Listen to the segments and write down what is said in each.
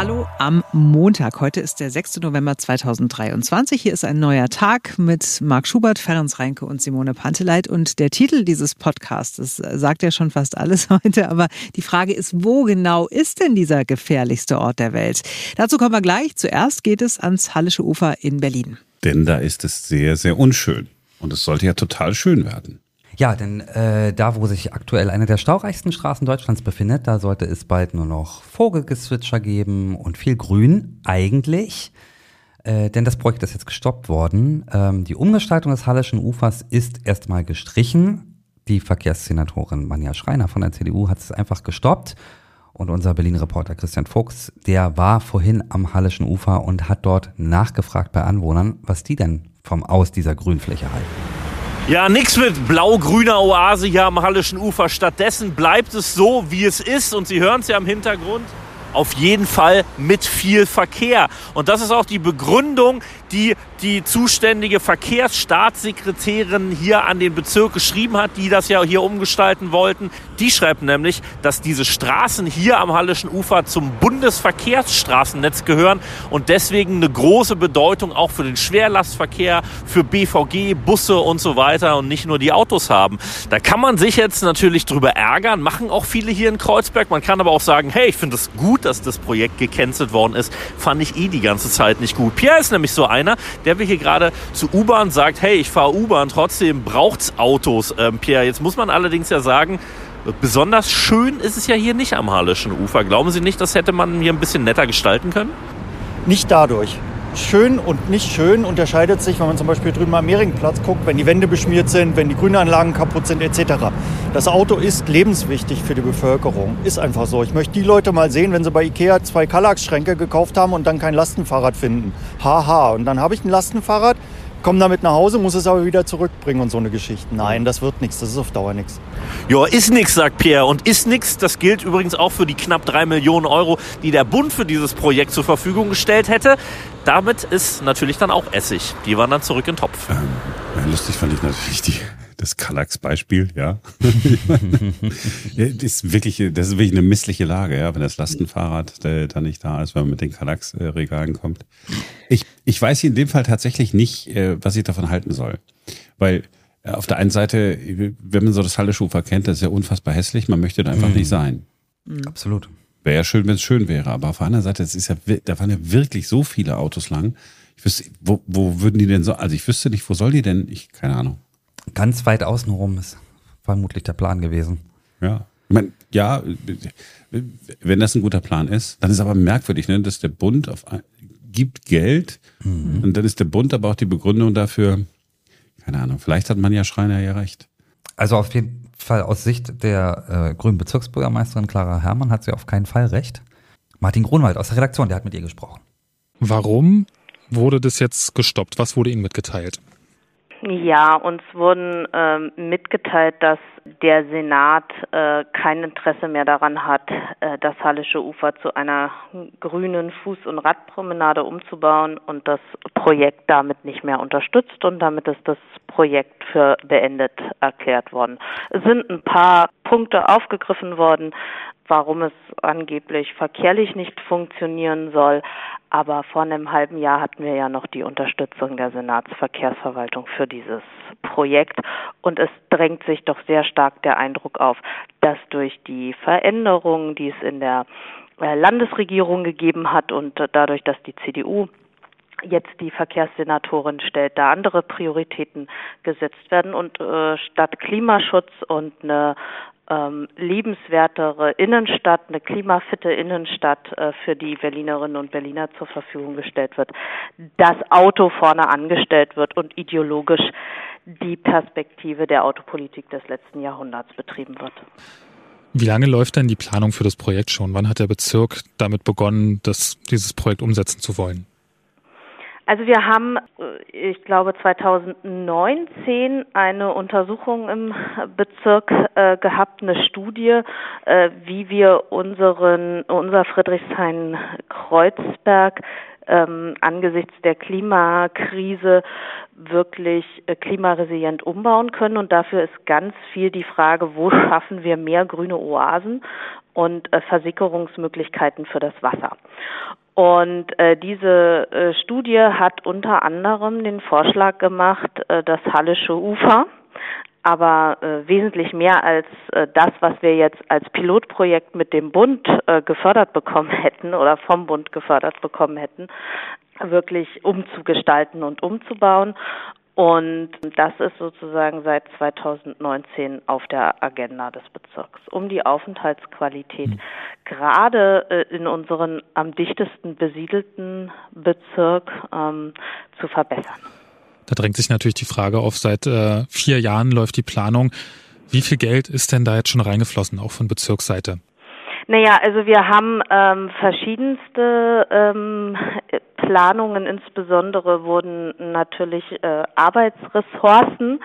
Hallo am Montag. Heute ist der 6. November 2023. Hier ist ein neuer Tag mit Marc Schubert, Ferenc Reinke und Simone Panteleit. Und der Titel dieses Podcasts sagt ja schon fast alles heute. Aber die Frage ist, wo genau ist denn dieser gefährlichste Ort der Welt? Dazu kommen wir gleich. Zuerst geht es ans Hallische Ufer in Berlin. Denn da ist es sehr, sehr unschön. Und es sollte ja total schön werden. Ja, denn äh, da, wo sich aktuell eine der staureichsten Straßen Deutschlands befindet, da sollte es bald nur noch Vogelgezwitscher geben und viel Grün eigentlich. Äh, denn das Projekt ist jetzt gestoppt worden. Ähm, die Umgestaltung des Hallischen Ufers ist erstmal gestrichen. Die Verkehrssenatorin Manja Schreiner von der CDU hat es einfach gestoppt. Und unser Berlin-Reporter Christian Fuchs, der war vorhin am Hallischen Ufer und hat dort nachgefragt bei Anwohnern, was die denn vom Aus dieser Grünfläche halten. Ja, nichts mit blau-grüner Oase hier am Hallischen Ufer. Stattdessen bleibt es so, wie es ist. Und Sie hören es ja im Hintergrund auf jeden Fall mit viel Verkehr. Und das ist auch die Begründung, die die zuständige Verkehrsstaatssekretärin hier an den Bezirk geschrieben hat, die das ja hier umgestalten wollten. Die schreibt nämlich, dass diese Straßen hier am Hallischen Ufer zum Bundesverkehrsstraßennetz gehören und deswegen eine große Bedeutung auch für den Schwerlastverkehr, für BVG, Busse und so weiter und nicht nur die Autos haben. Da kann man sich jetzt natürlich drüber ärgern, machen auch viele hier in Kreuzberg. Man kann aber auch sagen, hey, ich finde es gut, dass das Projekt gecancelt worden ist. Fand ich eh die ganze Zeit nicht gut. Pierre ist nämlich so einer, der will hier gerade zu U-Bahn sagt, hey, ich fahre U-Bahn, trotzdem braucht's Autos, ähm, Pierre. Jetzt muss man allerdings ja sagen, besonders schön ist es ja hier nicht am Hallischen Ufer. Glauben Sie nicht, das hätte man hier ein bisschen netter gestalten können? Nicht dadurch schön und nicht schön unterscheidet sich, wenn man zum Beispiel drüben am Mehringplatz guckt, wenn die Wände beschmiert sind, wenn die Grünanlagen kaputt sind etc. Das Auto ist lebenswichtig für die Bevölkerung. Ist einfach so. Ich möchte die Leute mal sehen, wenn sie bei Ikea zwei Kallax-Schränke gekauft haben und dann kein Lastenfahrrad finden. Haha. Und dann habe ich ein Lastenfahrrad, komme damit nach Hause, muss es aber wieder zurückbringen und so eine Geschichte. Nein, das wird nichts, das ist auf Dauer nichts. Ja, ist nichts, sagt Pierre. Und ist nichts, das gilt übrigens auch für die knapp drei Millionen Euro, die der Bund für dieses Projekt zur Verfügung gestellt hätte. Damit ist natürlich dann auch Essig. Die waren dann zurück in den Topf. Ähm, lustig fand ich natürlich die, das Kallax-Beispiel, ja. das, ist wirklich, das ist wirklich eine missliche Lage, ja, wenn das Lastenfahrrad äh, dann nicht da ist, wenn man mit den Kallax-Regalen kommt. Ich, ich weiß in dem Fall tatsächlich nicht, äh, was ich davon halten soll. Weil äh, auf der einen Seite, wenn man so das Halleschufer kennt, das ist ja unfassbar hässlich, man möchte da einfach mhm. nicht sein. Mhm. Absolut. Wäre ja schön, wenn es schön wäre. Aber auf der anderen Seite, es ist ja, da waren ja wirklich so viele Autos lang. Ich wüsste, wo, wo würden die denn so, also ich wüsste nicht, wo soll die denn? Ich, keine Ahnung. Ganz weit außenrum ist vermutlich der Plan gewesen. Ja. Ich meine, ja, wenn das ein guter Plan ist, dann ist aber merkwürdig, ne, dass der Bund auf, gibt Geld mhm. und dann ist der Bund aber auch die Begründung dafür, keine Ahnung, vielleicht hat man ja Schreiner ja recht. Also auf jeden Fall aus Sicht der äh, grünen Bezirksbürgermeisterin Clara Herrmann hat sie auf keinen Fall recht. Martin Grunwald aus der Redaktion, der hat mit ihr gesprochen. Warum wurde das jetzt gestoppt? Was wurde Ihnen mitgeteilt? Ja, uns wurden ähm, mitgeteilt, dass der Senat äh, kein Interesse mehr daran hat, äh, das Hallische Ufer zu einer grünen Fuß- und Radpromenade umzubauen und das Projekt damit nicht mehr unterstützt und damit ist das Projekt für beendet erklärt worden. Es sind ein paar Punkte aufgegriffen worden, warum es angeblich verkehrlich nicht funktionieren soll. Aber vor einem halben Jahr hatten wir ja noch die Unterstützung der Senatsverkehrsverwaltung für dieses Projekt. Und es drängt sich doch sehr stark der Eindruck auf, dass durch die Veränderungen, die es in der äh, Landesregierung gegeben hat und dadurch, dass die CDU jetzt die Verkehrssenatorin stellt, da andere Prioritäten gesetzt werden und äh, statt Klimaschutz und eine ähm, lebenswertere Innenstadt, eine klimafitte Innenstadt äh, für die Berlinerinnen und Berliner zur Verfügung gestellt wird, das Auto vorne angestellt wird und ideologisch die Perspektive der Autopolitik des letzten Jahrhunderts betrieben wird. Wie lange läuft denn die Planung für das Projekt schon? Wann hat der Bezirk damit begonnen, das, dieses Projekt umsetzen zu wollen? Also wir haben, äh, ich glaube, 2019 eine Untersuchung im Bezirk äh, gehabt, eine Studie, äh, wie wir unseren, unser Friedrichshain-Kreuzberg ähm, angesichts der Klimakrise wirklich äh, klimaresilient umbauen können. Und dafür ist ganz viel die Frage, wo schaffen wir mehr grüne Oasen und äh, Versickerungsmöglichkeiten für das Wasser. Und äh, diese äh, Studie hat unter anderem den Vorschlag gemacht, äh, das Hallische Ufer aber äh, wesentlich mehr als äh, das, was wir jetzt als Pilotprojekt mit dem Bund äh, gefördert bekommen hätten oder vom Bund gefördert bekommen hätten, wirklich umzugestalten und umzubauen. Und das ist sozusagen seit 2019 auf der Agenda des Bezirks, um die Aufenthaltsqualität mhm. gerade äh, in unseren am dichtesten besiedelten Bezirk ähm, zu verbessern. Da drängt sich natürlich die Frage auf, seit äh, vier Jahren läuft die Planung. Wie viel Geld ist denn da jetzt schon reingeflossen, auch von Bezirksseite? Naja, also wir haben ähm, verschiedenste ähm, Planungen, insbesondere wurden natürlich äh, Arbeitsressourcen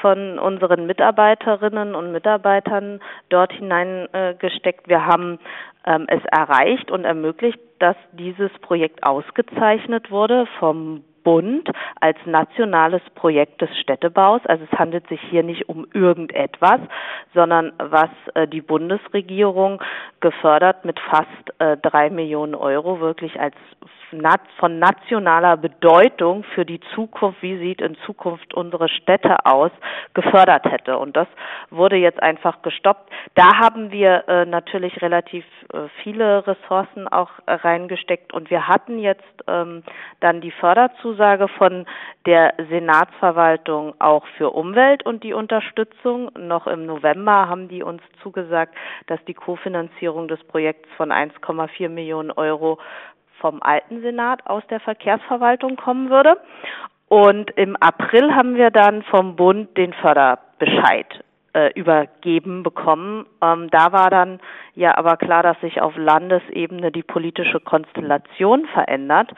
von unseren Mitarbeiterinnen und Mitarbeitern dort hineingesteckt. Äh, wir haben ähm, es erreicht und ermöglicht, dass dieses Projekt ausgezeichnet wurde vom Bund als nationales Projekt des Städtebaus. Also es handelt sich hier nicht um irgendetwas, sondern was äh, die Bundesregierung gefördert mit fast äh, drei Millionen Euro wirklich als von nationaler Bedeutung für die Zukunft, wie sieht in Zukunft unsere Städte aus, gefördert hätte. Und das wurde jetzt einfach gestoppt. Da haben wir äh, natürlich relativ äh, viele Ressourcen auch äh, reingesteckt und wir hatten jetzt ähm, dann die Förderzusage von der Senatsverwaltung auch für Umwelt und die Unterstützung. Noch im November haben die uns zugesagt, dass die Kofinanzierung des Projekts von 1,4 Millionen Euro vom alten Senat aus der Verkehrsverwaltung kommen würde. Und im April haben wir dann vom Bund den Förderbescheid äh, übergeben bekommen. Ähm, da war dann ja aber klar, dass sich auf Landesebene die politische Konstellation verändert.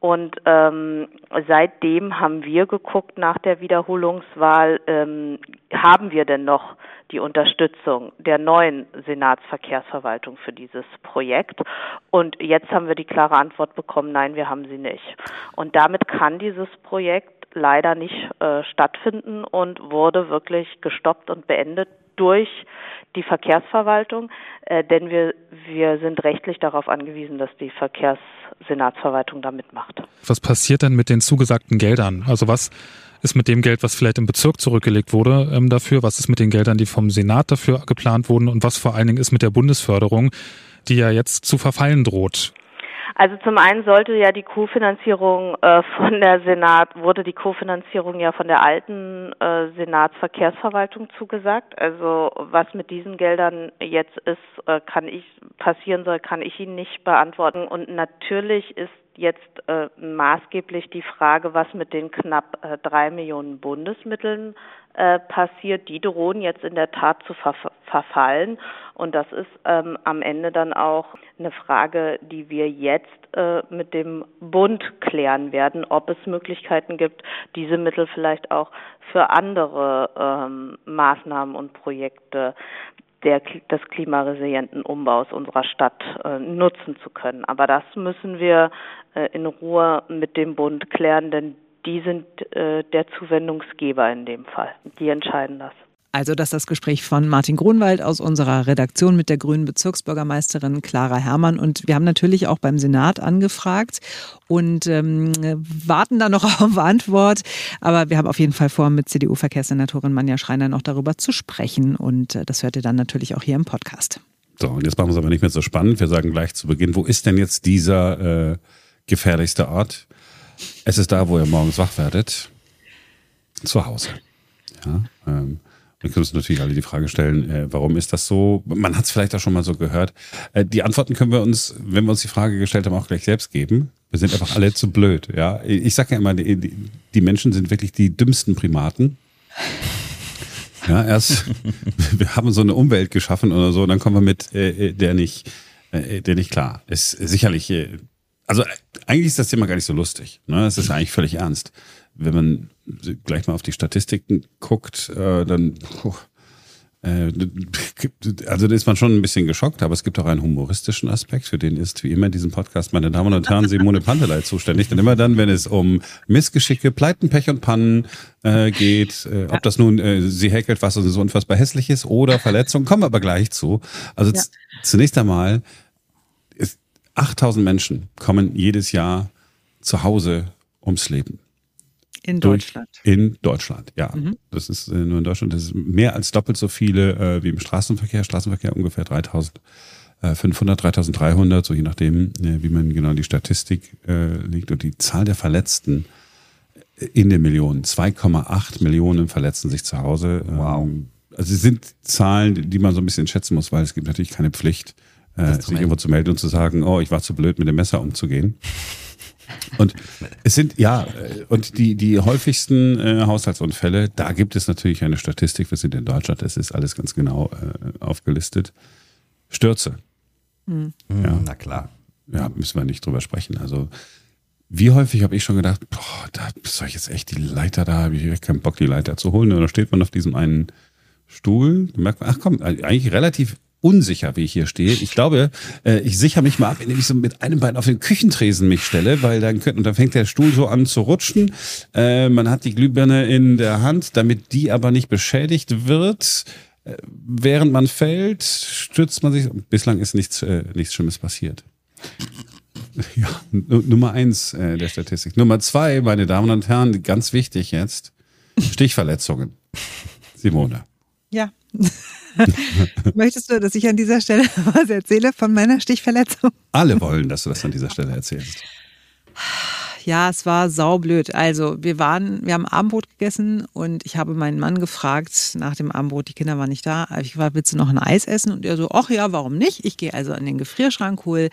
Und ähm, seitdem haben wir geguckt nach der Wiederholungswahl, ähm, haben wir denn noch die Unterstützung der neuen Senatsverkehrsverwaltung für dieses Projekt. Und jetzt haben wir die klare Antwort bekommen, nein, wir haben sie nicht. Und damit kann dieses Projekt leider nicht äh, stattfinden und wurde wirklich gestoppt und beendet durch die Verkehrsverwaltung, äh, denn wir, wir sind rechtlich darauf angewiesen, dass die Verkehrssenatsverwaltung da mitmacht. Was passiert denn mit den zugesagten Geldern? Also was ist mit dem Geld, was vielleicht im Bezirk zurückgelegt wurde, ähm, dafür? Was ist mit den Geldern, die vom Senat dafür geplant wurden? Und was vor allen Dingen ist mit der Bundesförderung, die ja jetzt zu verfallen droht? Also zum einen sollte ja die Kofinanzierung äh, von der Senat, wurde die Kofinanzierung ja von der alten äh, Senatsverkehrsverwaltung zugesagt. Also was mit diesen Geldern jetzt ist, äh, kann ich passieren soll, kann ich Ihnen nicht beantworten. Und natürlich ist jetzt äh, maßgeblich die Frage, was mit den knapp äh, drei Millionen Bundesmitteln äh, passiert. Die drohen jetzt in der Tat zu ver verfallen. Und das ist ähm, am Ende dann auch eine Frage, die wir jetzt äh, mit dem Bund klären werden, ob es Möglichkeiten gibt, diese Mittel vielleicht auch für andere ähm, Maßnahmen und Projekte der, des klimaresilienten Umbaus unserer Stadt äh, nutzen zu können. Aber das müssen wir äh, in Ruhe mit dem Bund klären, denn die sind äh, der Zuwendungsgeber in dem Fall. Die entscheiden das. Also das ist das Gespräch von Martin Grunwald aus unserer Redaktion mit der grünen Bezirksbürgermeisterin Clara Herrmann. Und wir haben natürlich auch beim Senat angefragt und ähm, warten da noch auf Antwort. Aber wir haben auf jeden Fall vor, mit CDU-Verkehrssenatorin Manja Schreiner noch darüber zu sprechen. Und äh, das hört ihr dann natürlich auch hier im Podcast. So, und jetzt machen wir es aber nicht mehr so spannend. Wir sagen gleich zu Beginn, wo ist denn jetzt dieser äh, gefährlichste Ort? Es ist da, wo ihr morgens wach werdet. Zu Hause. Ja, wir können uns natürlich alle die Frage stellen, äh, warum ist das so? Man hat es vielleicht auch schon mal so gehört. Äh, die Antworten können wir uns, wenn wir uns die Frage gestellt haben, auch gleich selbst geben. Wir sind einfach alle zu blöd. Ja, ich sage ja immer, die, die Menschen sind wirklich die dümmsten Primaten. Ja, erst wir haben so eine Umwelt geschaffen oder so, dann kommen wir mit äh, der nicht, äh, der nicht klar. Ist sicherlich, äh, also eigentlich ist das Thema gar nicht so lustig. Ne? Es ist eigentlich völlig ernst wenn man gleich mal auf die Statistiken guckt, äh, dann puh, Äh, also da ist man schon ein bisschen geschockt, aber es gibt auch einen humoristischen Aspekt, für den ist wie immer in diesem Podcast, meine Damen und Herren, Simone Pantelei zuständig. Denn immer dann, wenn es um Missgeschicke, Pleiten, Pech und Pannen äh, geht, äh, ob das nun äh, sie häkelt, was so unfassbar hässlich ist oder Verletzungen, kommen wir aber gleich zu. Also ja. zunächst einmal, ist 8000 Menschen kommen jedes Jahr zu Hause ums Leben. In Deutschland. in Deutschland, ja. Mhm. Das ist äh, nur in Deutschland. Das ist mehr als doppelt so viele äh, wie im Straßenverkehr. Straßenverkehr ungefähr 3500, 3300, so je nachdem, äh, wie man genau die Statistik äh, liegt. Und die Zahl der Verletzten in den Millionen. 2,8 Millionen verletzen sich zu Hause. Wow. Ähm, also es sind Zahlen, die man so ein bisschen schätzen muss, weil es gibt natürlich keine Pflicht, äh, sich irgendwo zu melden und zu sagen, oh, ich war zu blöd, mit dem Messer umzugehen. Und es sind, ja, und die, die häufigsten äh, Haushaltsunfälle, da gibt es natürlich eine Statistik, wir sind in Deutschland, es ist alles ganz genau äh, aufgelistet. Stürze. Mhm. Ja. Na klar. Ja, müssen wir nicht drüber sprechen. Also, wie häufig habe ich schon gedacht, boah, da soll ich jetzt echt die Leiter da, habe ich keinen Bock, die Leiter zu holen. Und da steht man auf diesem einen Stuhl, da merkt man, ach komm, eigentlich relativ unsicher, wie ich hier stehe. Ich glaube, äh, ich sichere mich mal ab, indem ich so mit einem Bein auf den Küchentresen mich stelle, weil dann, und dann fängt der Stuhl so an zu rutschen. Äh, man hat die Glühbirne in der Hand, damit die aber nicht beschädigt wird. Äh, während man fällt, stürzt man sich. Bislang ist nichts, äh, nichts Schlimmes passiert. Ja, Nummer eins äh, der Statistik. Nummer zwei, meine Damen und Herren, ganz wichtig jetzt, Stichverletzungen. Simone. Ja. Möchtest du, dass ich an dieser Stelle was erzähle von meiner Stichverletzung? Alle wollen, dass du das an dieser Stelle erzählst. Ja, es war saublöd. Also, wir waren, wir haben Abendbrot gegessen und ich habe meinen Mann gefragt nach dem Abendbrot, die Kinder waren nicht da. Ich war, willst du noch ein Eis essen? Und er so, ach ja, warum nicht? Ich gehe also an den Gefrierschrank, hole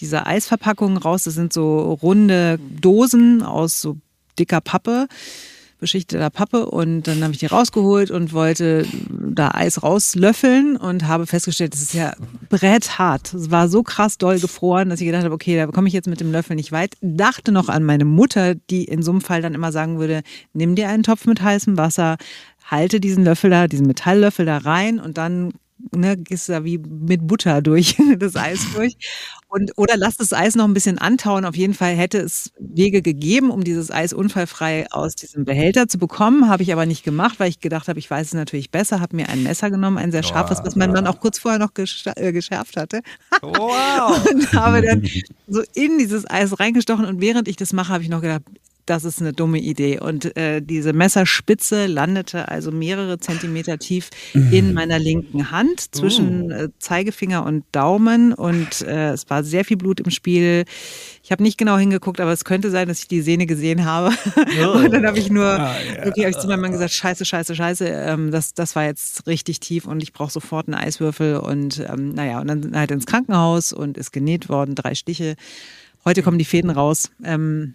diese Eisverpackungen raus. Das sind so runde Dosen aus so dicker Pappe beschichteter Pappe und dann habe ich die rausgeholt und wollte da Eis rauslöffeln und habe festgestellt, das ist ja bretthart. Es war so krass doll gefroren, dass ich gedacht habe, okay, da komme ich jetzt mit dem Löffel nicht weit. Dachte noch an meine Mutter, die in so einem Fall dann immer sagen würde, nimm dir einen Topf mit heißem Wasser, halte diesen Löffel da, diesen Metalllöffel da rein und dann ne, gehst da wie mit Butter durch das Eis durch. Und, oder lass das Eis noch ein bisschen antauen. Auf jeden Fall hätte es Wege gegeben, um dieses Eis unfallfrei aus diesem Behälter zu bekommen. Habe ich aber nicht gemacht, weil ich gedacht habe, ich weiß es natürlich besser. Habe mir ein Messer genommen, ein sehr scharfes, was mein Mann auch kurz vorher noch äh, geschärft hatte. Wow. und habe dann so in dieses Eis reingestochen. Und während ich das mache, habe ich noch gedacht, das ist eine dumme Idee. Und äh, diese Messerspitze landete also mehrere Zentimeter tief in mhm. meiner linken Hand zwischen oh. äh, Zeigefinger und Daumen und äh, es war sehr viel Blut im Spiel. Ich habe nicht genau hingeguckt, aber es könnte sein, dass ich die Sehne gesehen habe. Oh. und dann habe ich nur, ah, ja. okay, habe ich zu meinem Mann gesagt, scheiße, scheiße, scheiße, ähm, das, das war jetzt richtig tief und ich brauche sofort einen Eiswürfel und ähm, naja, und dann halt ins Krankenhaus und ist genäht worden, drei Stiche. Heute kommen die Fäden raus. Ähm,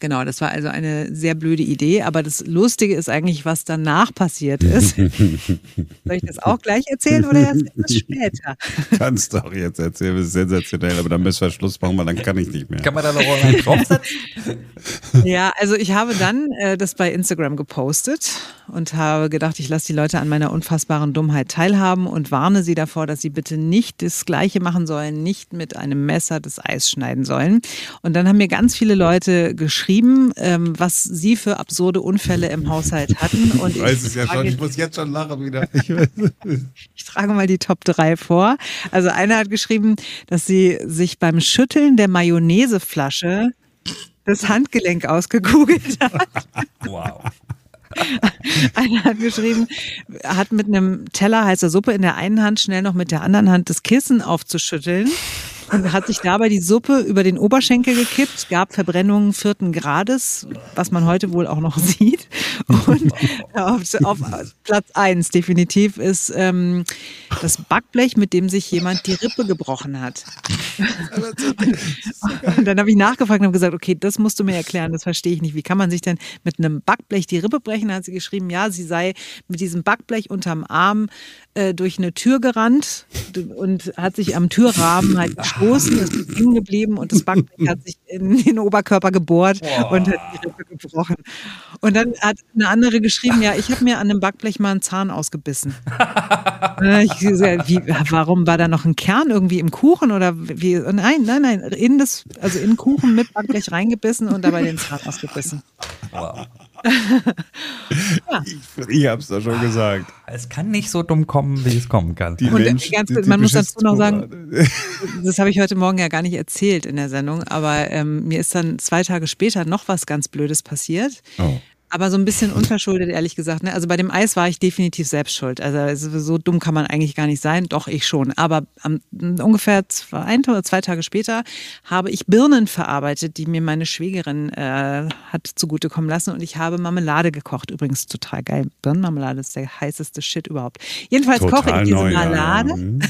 Genau, das war also eine sehr blöde Idee. Aber das Lustige ist eigentlich, was danach passiert ist. Soll ich das auch gleich erzählen oder erst etwas später? Kannst du auch jetzt erzählen, das ist sensationell. Aber dann müssen wir Schluss machen, weil dann kann ich nicht mehr. Kann man da noch einen draufsetzen? ja, also ich habe dann äh, das bei Instagram gepostet und habe gedacht, ich lasse die Leute an meiner unfassbaren Dummheit teilhaben und warne sie davor, dass sie bitte nicht das Gleiche machen sollen, nicht mit einem Messer das Eis schneiden sollen. Und dann haben mir ganz viele Leute geschrieben, ähm, was sie für absurde Unfälle im Haushalt hatten. Und ich weiß es ja schon, ich muss jetzt schon lachen wieder. Ich, ich trage mal die Top 3 vor. Also einer hat geschrieben, dass sie sich beim Schütteln der Mayonnaiseflasche das Handgelenk ausgekugelt hat. Wow. Einer hat geschrieben, hat mit einem Teller heißer Suppe in der einen Hand schnell noch mit der anderen Hand das Kissen aufzuschütteln und hat sich dabei die Suppe über den Oberschenkel gekippt, gab Verbrennungen vierten Grades, was man heute wohl auch noch sieht. Und auf, auf Platz eins definitiv ist ähm, das Backblech, mit dem sich jemand die Rippe gebrochen hat. Und dann habe ich nachgefragt und habe gesagt, okay, das musst du mir erklären, das verstehe ich nicht. Wie kann man sich denn mit einem Backblech die Rippe brechen? Da hat sie geschrieben, ja, sie sei mit diesem Backblech unterm Arm äh, durch eine Tür gerannt und hat sich am Türrahmen halt gestoßen, ist hängen geblieben und das Backblech hat sich in den Oberkörper gebohrt Boah. und hat die Rippe gebrochen. Und dann hat eine andere geschrieben, ja, ich habe mir an dem Backblech mal einen Zahn ausgebissen. ich, wie, warum war da noch ein Kern irgendwie im Kuchen oder wie? Nein, nein, nein, in das, also in den Kuchen mit Backblech reingebissen und dabei den Zahn ausgebissen. Wow ja. Ich, ich habe es doch schon gesagt. Es kann nicht so dumm kommen, wie es kommen kann. Die und Mensch, ganz, die, man muss dazu noch sagen, das habe ich heute Morgen ja gar nicht erzählt in der Sendung, aber ähm, mir ist dann zwei Tage später noch was ganz Blödes passiert. Oh. Aber so ein bisschen unverschuldet, ehrlich gesagt. Ne? Also bei dem Eis war ich definitiv selbst schuld. Also so dumm kann man eigentlich gar nicht sein. Doch, ich schon. Aber am, ungefähr zwei, ein oder zwei Tage später habe ich Birnen verarbeitet, die mir meine Schwägerin äh, hat zugutekommen lassen. Und ich habe Marmelade gekocht. Übrigens total geil. Birnenmarmelade ist der heißeste Shit überhaupt. Jedenfalls total koche ich diese neu, Marmelade. Ja. Mhm.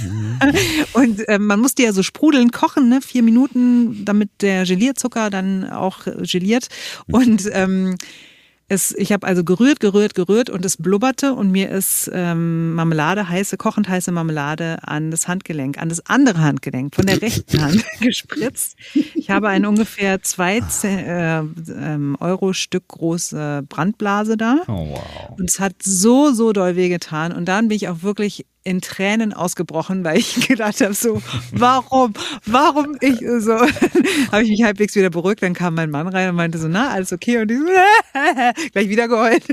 und äh, man muss die ja so sprudeln kochen, ne? vier Minuten, damit der Gelierzucker dann auch geliert. Und ähm, es, ich habe also gerührt, gerührt, gerührt und es blubberte und mir ist ähm, Marmelade, heiße, kochend heiße Marmelade an das Handgelenk, an das andere Handgelenk von der rechten Hand gespritzt. Ich habe eine ungefähr zwei äh, ähm, Euro Stück große Brandblase da. Oh, wow. Und es hat so, so doll wehgetan. Und dann bin ich auch wirklich in Tränen ausgebrochen, weil ich gedacht habe, so, warum, warum ich so, habe ich mich halbwegs wieder beruhigt, dann kam mein Mann rein und meinte so, na, alles okay? Und ich so, gleich wieder geheult.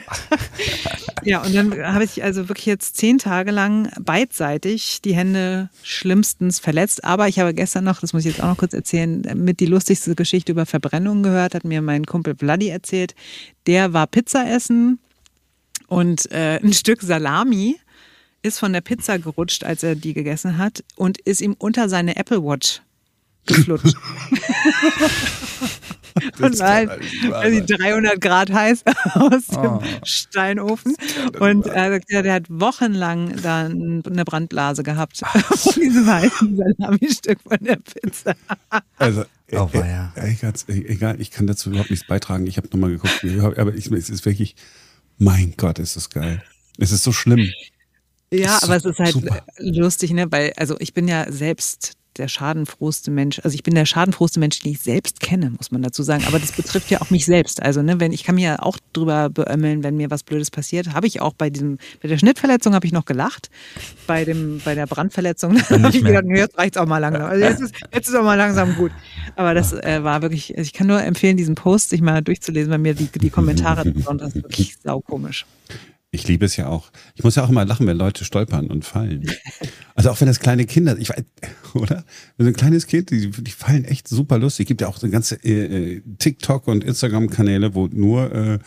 ja, und dann habe ich also wirklich jetzt zehn Tage lang beidseitig die Hände schlimmstens verletzt, aber ich habe gestern noch, das muss ich jetzt auch noch kurz erzählen, mit die lustigste Geschichte über Verbrennungen gehört, hat mir mein Kumpel Vladi erzählt, der war Pizza essen und äh, ein Stück Salami ist von der Pizza gerutscht, als er die gegessen hat und ist ihm unter seine Apple Watch geflutscht. und halt, also 300 Grad heiß aus dem oh. Steinofen. Und er ja, der hat wochenlang dann eine Brandblase gehabt von diesem heißen Salami-Stück von der Pizza. Also, oh, äh, ja. äh, ganz, egal, ich kann dazu überhaupt nichts beitragen. Ich habe nochmal geguckt, aber ich, es ist wirklich, mein Gott, ist das geil. Es ist so schlimm. Ja, aber es ist halt super. lustig, ne? Weil, also ich bin ja selbst der schadenfrohste Mensch, also ich bin der schadenfrohste Mensch, den ich selbst kenne, muss man dazu sagen. Aber das betrifft ja auch mich selbst. Also, ne, wenn ich kann mir ja auch drüber beömmeln, wenn mir was Blödes passiert. Habe ich auch bei diesem, bei der Schnittverletzung habe ich noch gelacht. Bei dem, bei der Brandverletzung habe ich gedacht, nee, jetzt reicht's auch mal langsam. Also jetzt ist, jetzt ist auch mal langsam gut. Aber das äh, war wirklich, also ich kann nur empfehlen, diesen Post sich mal durchzulesen, weil mir die, die Kommentare ist wirklich saukomisch. Ich liebe es ja auch. Ich muss ja auch immer lachen, wenn Leute stolpern und fallen. Also auch wenn das kleine Kinder, ich weiß, oder? Wenn so ein kleines Kind, die, die fallen echt super lustig. Es gibt ja auch so ganze äh, äh TikTok und Instagram-Kanäle, wo nur äh,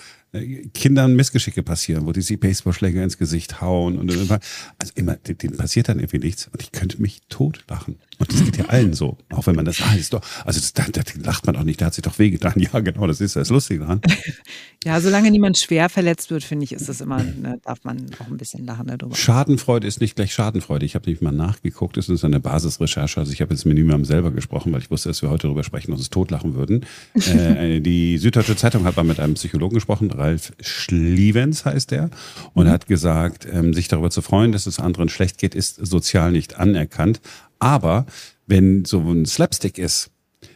Kindern Missgeschicke passieren, wo die sie Baseballschläger ins Gesicht hauen und immer, also immer, denen passiert dann irgendwie nichts und ich könnte mich totlachen. Und das geht ja allen so, auch wenn man das, ah, ist doch, also das, da, da lacht man auch nicht, der hat sich doch wehgetan. Ja, genau, das ist das Lustige daran. ja, solange niemand schwer verletzt wird, finde ich, ist das immer, ne, darf man auch ein bisschen lachen darüber. Schadenfreude ist nicht gleich Schadenfreude. Ich habe nämlich mal nachgeguckt, es ist eine Basisrecherche, also ich habe jetzt mit niemandem selber gesprochen, weil ich wusste, dass wir heute darüber sprechen und uns totlachen würden. äh, die Süddeutsche Zeitung hat mal mit einem Psychologen gesprochen, Ralf Schlievens heißt er, und mhm. hat gesagt, ähm, sich darüber zu freuen, dass es anderen schlecht geht, ist sozial nicht anerkannt. Aber wenn so ein Slapstick ist,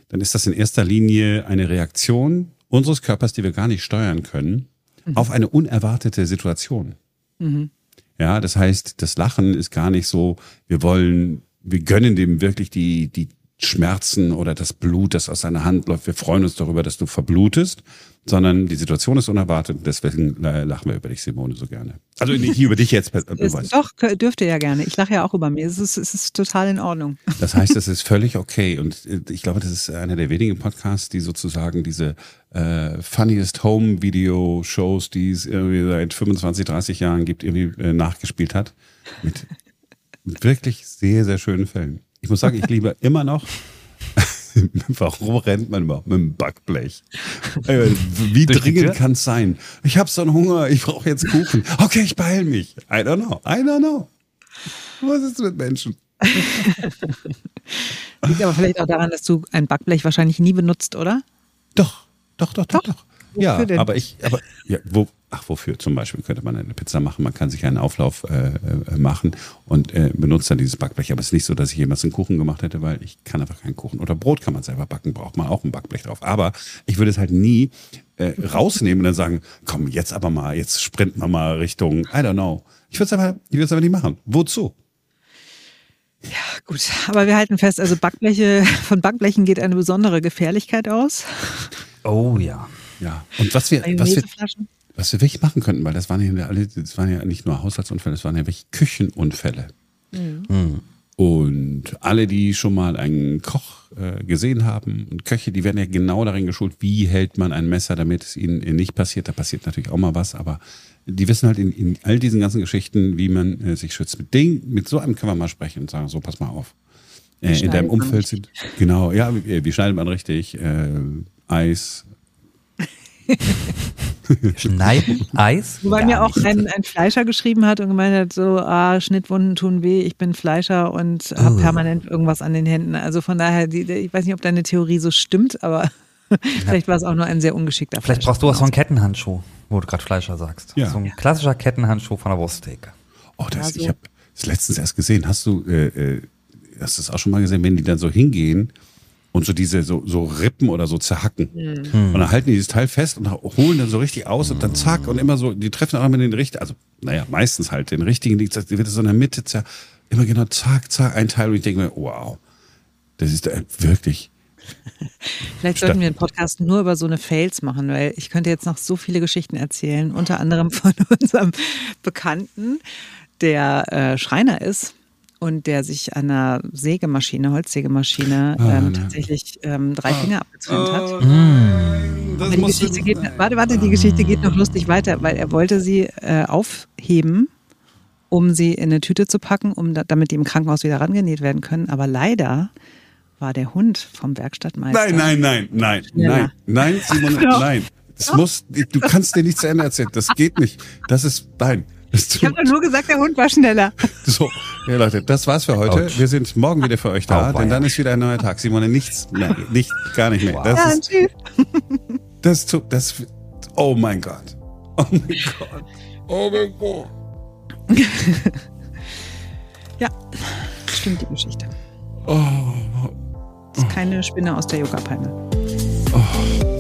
dann ist das in erster Linie eine Reaktion unseres Körpers, die wir gar nicht steuern können, mhm. auf eine unerwartete Situation. Mhm. Ja, das heißt, das Lachen ist gar nicht so, wir wollen, wir gönnen dem wirklich die, die Schmerzen oder das Blut, das aus seiner Hand läuft. Wir freuen uns darüber, dass du verblutest, sondern die Situation ist unerwartet. Deswegen äh, lachen wir über dich, Simone, so gerne. Also nicht über dich jetzt. Ist, doch, dürft ihr ja gerne. Ich lache ja auch über mir. Es ist, es ist total in Ordnung. Das heißt, es ist völlig okay. Und äh, ich glaube, das ist einer der wenigen Podcasts, die sozusagen diese äh, funniest Home Video Shows, die es irgendwie seit 25, 30 Jahren gibt, irgendwie äh, nachgespielt hat. Mit, mit wirklich sehr, sehr schönen Fällen. Ich muss sagen, ich liebe immer noch Warum rennt man überhaupt mit dem Backblech? Äh, wie dringend kann es sein? Ich habe so einen Hunger, ich brauche jetzt Kuchen. Okay, ich beeil mich. I don't know. I don't know. Was ist mit Menschen? Liegt aber vielleicht auch daran, dass du ein Backblech wahrscheinlich nie benutzt, oder? Doch, doch, doch, doch, doch. Ja, aber ich, aber ja, wo, ach wofür zum Beispiel könnte man eine Pizza machen, man kann sich einen Auflauf äh, äh, machen und äh, benutzt dann dieses Backblech. Aber es ist nicht so, dass ich jemals einen Kuchen gemacht hätte, weil ich kann einfach keinen Kuchen. Oder Brot kann man selber backen, braucht man auch ein Backblech drauf. Aber ich würde es halt nie äh, rausnehmen und dann sagen, komm, jetzt aber mal, jetzt sprinten wir mal Richtung, I don't know. Ich würde es aber, ich würde es aber nicht machen. Wozu? Ja, gut. Aber wir halten fest, also Backbleche, von Backblechen geht eine besondere Gefährlichkeit aus. Oh ja. Ja. Und was wir, was wir, was wir wirklich machen könnten, weil das waren ja alle, das waren ja nicht nur Haushaltsunfälle, das waren ja wirklich Küchenunfälle. Und alle, die schon mal einen Koch äh, gesehen haben und Köche, die werden ja genau darin geschult, wie hält man ein Messer, damit es ihnen nicht passiert. Da passiert natürlich auch mal was, aber die wissen halt in, in all diesen ganzen Geschichten, wie man äh, sich schützt. Mit Ding, mit so einem können wir mal sprechen und sagen, so, pass mal auf. Äh, in deinem Umfeld sind, genau, ja, wie, wie schneidet man richtig? Äh, Eis, Schneiden, Eis. Wobei mir auch ein, ein Fleischer geschrieben hat und gemeint hat, so, ah, Schnittwunden tun weh, ich bin Fleischer und habe Oh. permanent irgendwas an den Händen. Also von daher, die, die, ich weiß nicht, ob deine Theorie so stimmt, aber vielleicht war es auch nur ein sehr ungeschickter Vielleicht Fleischer. brauchst du auch so einen Kettenhandschuh, wo du gerade Fleischer sagst. Ja. So ein klassischer Kettenhandschuh von der Wursttheke. Oh, das, Ja, so. ich habe das letztens erst gesehen. Hast du, äh, äh, hast du das auch schon mal gesehen, wenn die dann so hingehen und so diese so, so Rippen oder so zerhacken. Und dann halten die dieses Teil fest und holen dann so richtig aus und dann zack und immer so, die treffen auch immer den richtigen, also naja, meistens halt den richtigen, die, die wird so in der Mitte zer, immer genau zack, zack, ein Teil und ich denke mir, wow, das ist äh, wirklich, Vielleicht sollten wir einen Podcast nur über so eine Fails machen, weil ich könnte jetzt noch so viele Geschichten erzählen, unter anderem von unserem Bekannten, der äh, Schreiner ist und der sich an einer Sägemaschine, Holzsägemaschine, Ah, ähm, tatsächlich ähm, drei Finger abgetrennt hat. das Aber die Geschichte geht, warte, warte, die Geschichte geht noch lustig weiter, weil er wollte sie äh, aufheben, um sie in eine Tüte zu packen, um da, damit die im Krankenhaus wieder rangenäht werden können. Aber leider war der Hund vom Werkstattmeister. Nein, nein, nein, nein, nein, nein, Simon, nein. Das muss, du kannst dir nicht zu Ende erzählen. Das geht nicht. Das ist, nein. Ich habe doch nur gesagt, der Hund war schneller. So, ja Leute, das war's für heute. Ouch. Wir sind morgen wieder für euch da, Auweia. denn dann ist wieder ein neuer Tag. Simone, nichts, nein, nicht, gar nicht mehr. Das Ja, ist, tschüss. das, tu- das, oh mein Gott. Oh mein Gott. Oh mein Gott. Ja, stimmt die Geschichte. Oh, Das ist keine Spinne aus der Yoga-Palme. oh.